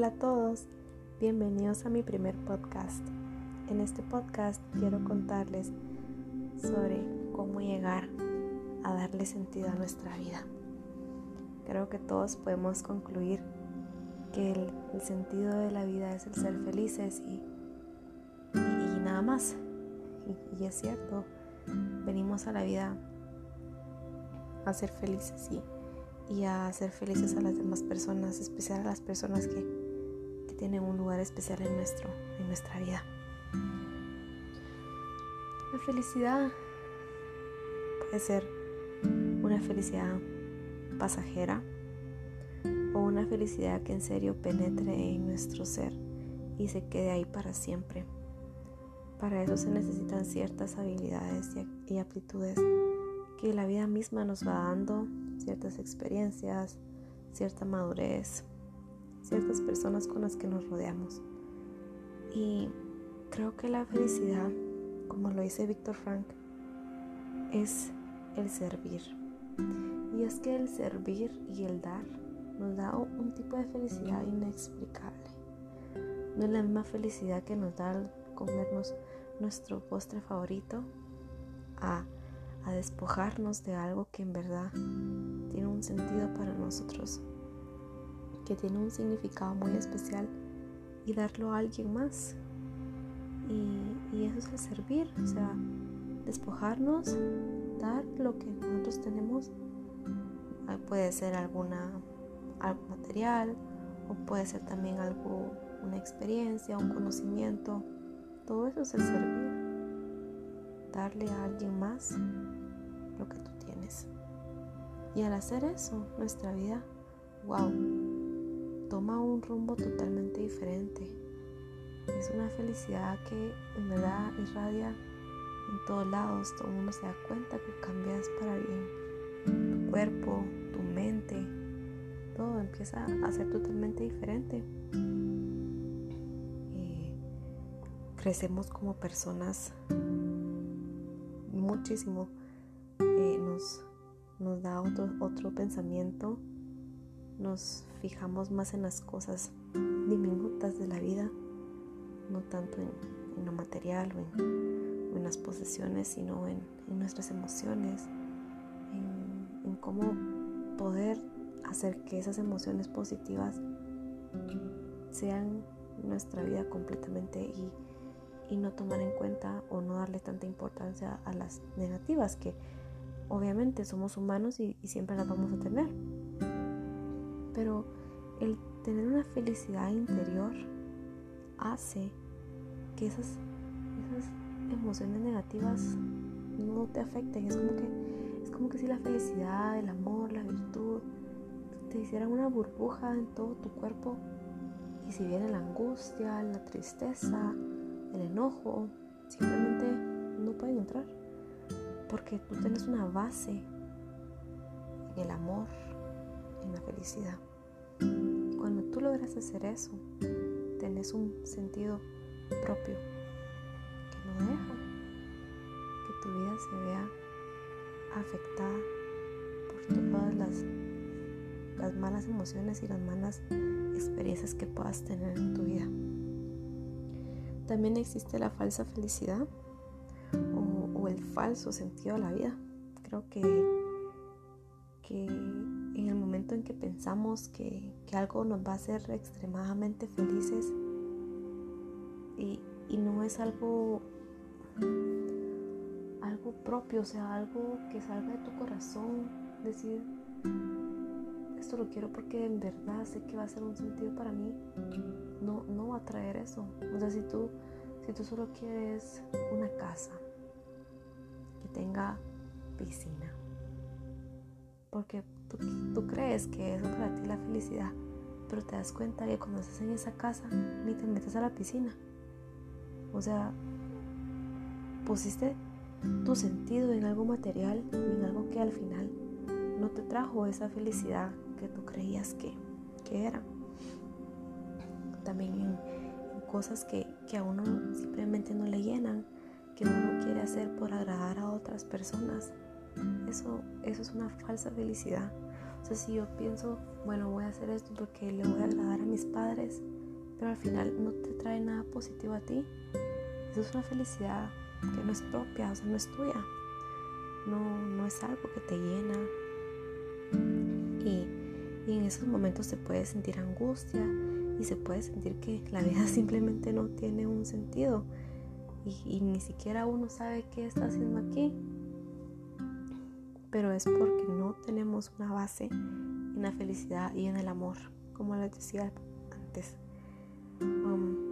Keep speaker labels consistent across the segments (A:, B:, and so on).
A: Hola a todos, bienvenidos a mi primer podcast. En este podcast quiero contarles sobre cómo llegar a darle sentido a nuestra vida. Creo que todos podemos concluir que el, sentido de la vida es el ser felices y, nada más. Y, es cierto, venimos a la vida a ser felices y a hacer felices a las demás personas, especial a las personas que tienen un lugar especial en, nuestro, en nuestra vida. La felicidad puede ser una felicidad pasajera o una felicidad que en serio penetre en nuestro ser y se quede ahí para siempre. Para eso se necesitan ciertas habilidades y aptitudes que la vida misma nos va dando ciertas experiencias, cierta madurez, ciertas personas con las que nos rodeamos. Y creo que la felicidad, como lo dice Víctor Frank, es el servir. Y es que el servir y el dar nos da un tipo de felicidad inexplicable. No es la misma felicidad que nos da comernos nuestro postre favorito a a despojarnos de algo que en verdad tiene un sentido para nosotros, que tiene un significado muy especial y darlo a alguien más. Y, eso es el servir, o sea, despojarnos, dar lo que nosotros tenemos. Ah, puede ser alguna, algo material o puede ser también algo, una experiencia, un conocimiento. Todo eso es el servir darle a alguien más lo que tú tienes. Y al hacer eso, nuestra vida, wow, toma un rumbo totalmente diferente. Es una felicidad que en verdad irradia en todos lados. Todo el mundo se da cuenta que cambias para bien. Tu cuerpo, tu mente, todo empieza a ser totalmente diferente. Crecemos como personas muchísimo. Eh, nos, nos da otro, otro pensamiento, nos fijamos más en las cosas diminutas de la vida, no tanto en, lo material o en, las posesiones, sino en, nuestras emociones, en, cómo poder hacer que esas emociones positivas sean nuestra vida completamente y no tomar en cuenta o no darle tanta importancia a las negativas que obviamente somos humanos y, siempre las vamos a tener. Pero el tener una felicidad interior hace que esas, esas emociones negativas no te afecten. Es como que, es como que si la felicidad, el amor, la virtud te hicieran una burbuja en todo tu cuerpo y si viene la angustia, la tristeza, el enojo, simplemente no pueden entrar. Porque tú tienes una base en el amor, en la felicidad. Cuando tú logras hacer eso, tenés un sentido propio que no deja que tu vida se vea afectada por todas las, las malas emociones y las malas experiencias que puedas tener en tu vida. También existe la falsa felicidad o, el falso sentido de la vida. Creo que, que en el momento en que pensamos que, algo nos va a hacer extremadamente felices y, no es algo algo propio, o sea, algo que salga de tu corazón, decir, esto lo quiero porque en verdad sé que va a ser un sentido para mí, no, no va a traer eso. O sea, si tú, si tú solo quieres una casa que tenga piscina, porque tú, crees que eso para ti es la felicidad, pero te das cuenta que cuando estás en esa casa ni te metes a la piscina. O sea, pusiste tu sentido en algo material en algo que al final no te trajo esa felicidad que tú creías que, que era. También en, cosas que, que, a uno simplemente no le llenan, que uno quiere hacer por agradar a otras personas. Eso, eso es una falsa felicidad. O Entonces si yo pienso, bueno, voy a hacer esto porque le voy a agradar a mis padres, pero al final no te trae nada positivo a ti, eso es una felicidad que no es propia, o sea, no es tuya. No, no es algo que te llena. Y, y en esos momentos se puede sentir angustia y se puede sentir que la vida simplemente no tiene un sentido y, ni siquiera uno sabe qué está haciendo aquí. Pero es porque no tenemos una base en la felicidad y en el amor, como les decía antes. Um,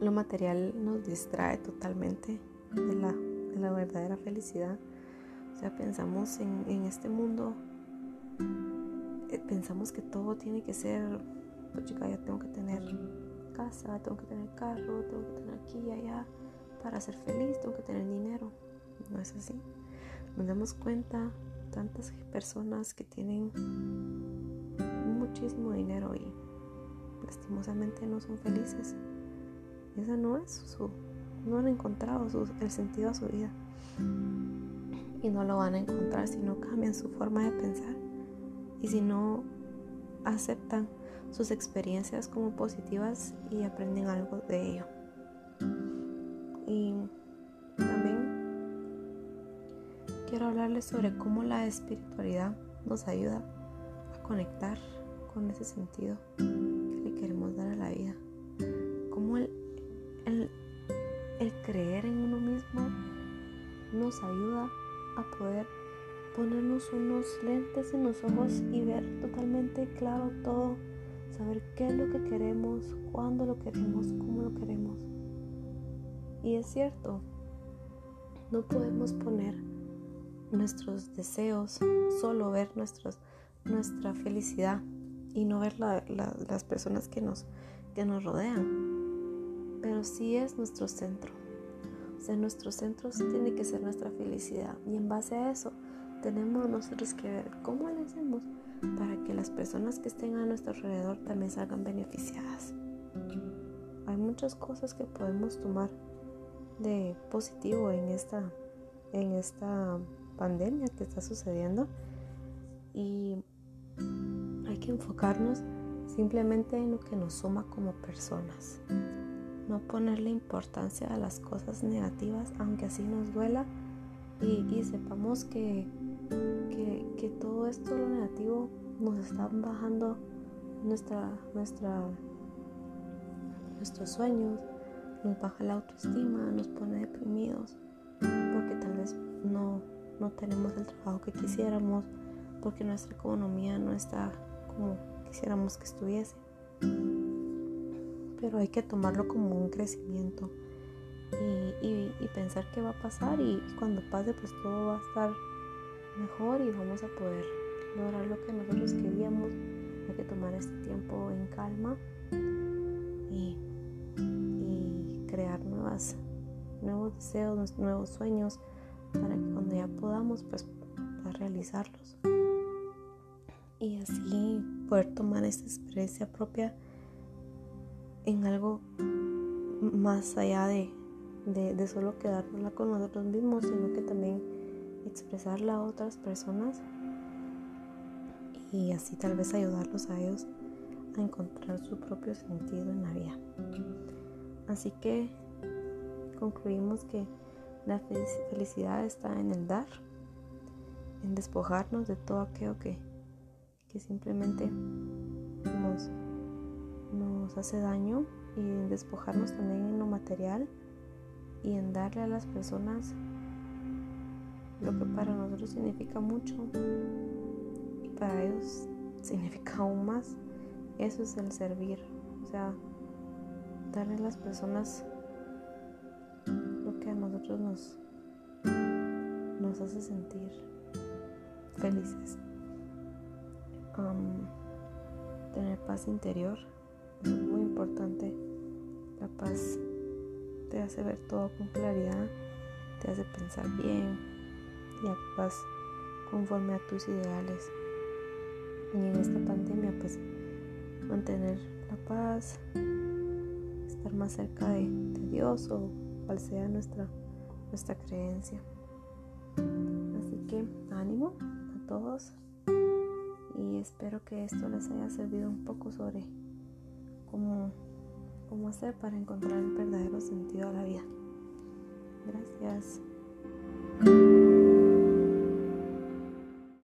A: lo material nos distrae totalmente de la, de la, verdadera felicidad. O sea, pensamos en, en este mundo, eh, pensamos que todo tiene que ser, pues chica, ya tengo que tener casa, tengo que tener carro, tengo que tener aquí y allá para ser feliz, tengo que tener dinero. No es así. Nos damos cuenta tantas personas que tienen muchísimo dinero y lastimosamente no son felices. Esa no es su, no han encontrado el sentido a su vida. Y no lo van a encontrar si no cambian su forma de pensar y si no aceptan sus experiencias como positivas y aprenden algo de ello. Quiero hablarles sobre cómo la espiritualidad nos ayuda a conectar con ese sentido que le queremos dar a la vida. Cómo el, el, el creer en uno mismo nos ayuda a poder ponernos unos lentes en los ojos y ver totalmente claro todo saber qué es lo que queremos, cuándo lo queremos, cómo lo queremos. Y es cierto, no podemos poner nuestros deseos, solo ver nuestros, nuestra felicidad y no ver las personas que nos, que nos rodean. Pero sí es nuestro centro. O sea, nuestro centro tiene que ser nuestra felicidad. Y en base a eso tenemos nosotros que ver cómo le hacemos para que las personas que estén a nuestro alrededor también salgan beneficiadas. Hay muchas cosas que podemos tomar de positivo en esta, en esta pandemia que está sucediendo y hay que enfocarnos simplemente en lo que nos suma como personas. No ponerle importancia a las cosas negativas, aunque así nos duela y, sepamos que que, todo esto, lo negativo, nos está bajando nuestra, nuestra, nuestros sueños, nos baja la autoestima, nos pone deprimidos, porque tal vez no, no tenemos el trabajo que quisiéramos, porque nuestra economía no está como quisiéramos que estuviese. Pero hay que tomarlo como un crecimiento y, y pensar qué va a pasar y cuando pase pues todo va a estar mejor y vamos a poder lograr lo que nosotros queríamos. Hay que tomar este tiempo en calma y, crear nuevas, nuevos deseos, nuevos sueños ya podamos pues realizarlos. Y así poder tomar esta experiencia propia en algo más allá de, de, de solo quedárnosla con nosotros mismos, sino que también expresarla a otras personas y así tal vez ayudarlos a ellos a encontrar su propio sentido en la vida. Así que concluimos que la felicidad está en el dar, en despojarnos de todo aquello que, que simplemente nos, nos hace daño y en despojarnos también en lo material y en darle a las personas lo que para nosotros significa mucho y para ellos significa aún más. Eso es el servir, o sea, darle a las personas que a nosotros nos, nos hace sentir felices. tener paz interior es muy importante. La paz te hace ver todo con claridad, te hace pensar bien, y actúas conforme a tus ideales. Y en esta pandemia, pues mantener la paz, estar más cerca de, Dios o cual sea nuestra, nuestra creencia. Así que ánimo a todos y espero que esto les haya servido un poco sobre cómo, cómo hacer para encontrar el verdadero sentido a la vida. Gracias.